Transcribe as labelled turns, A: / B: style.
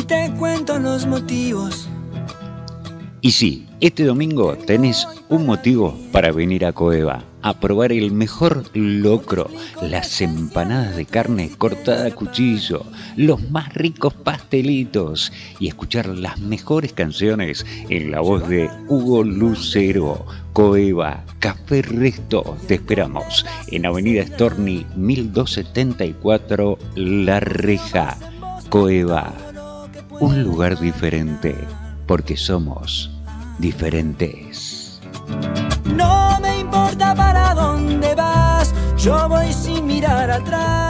A: te cuento los motivos.
B: Y sí, este domingo tenés un motivo para venir a Coeva a probar el mejor locro, las empanadas de carne cortada a cuchillo, los más ricos pastelitos y escuchar las mejores canciones en la voz de Hugo Lucero. Coeva, Café Resto, te esperamos en Avenida Storni 1274 La Reja. Coeva, un lugar diferente porque somos diferentes.
A: No me importa para dónde vas, yo voy sin mirar atrás.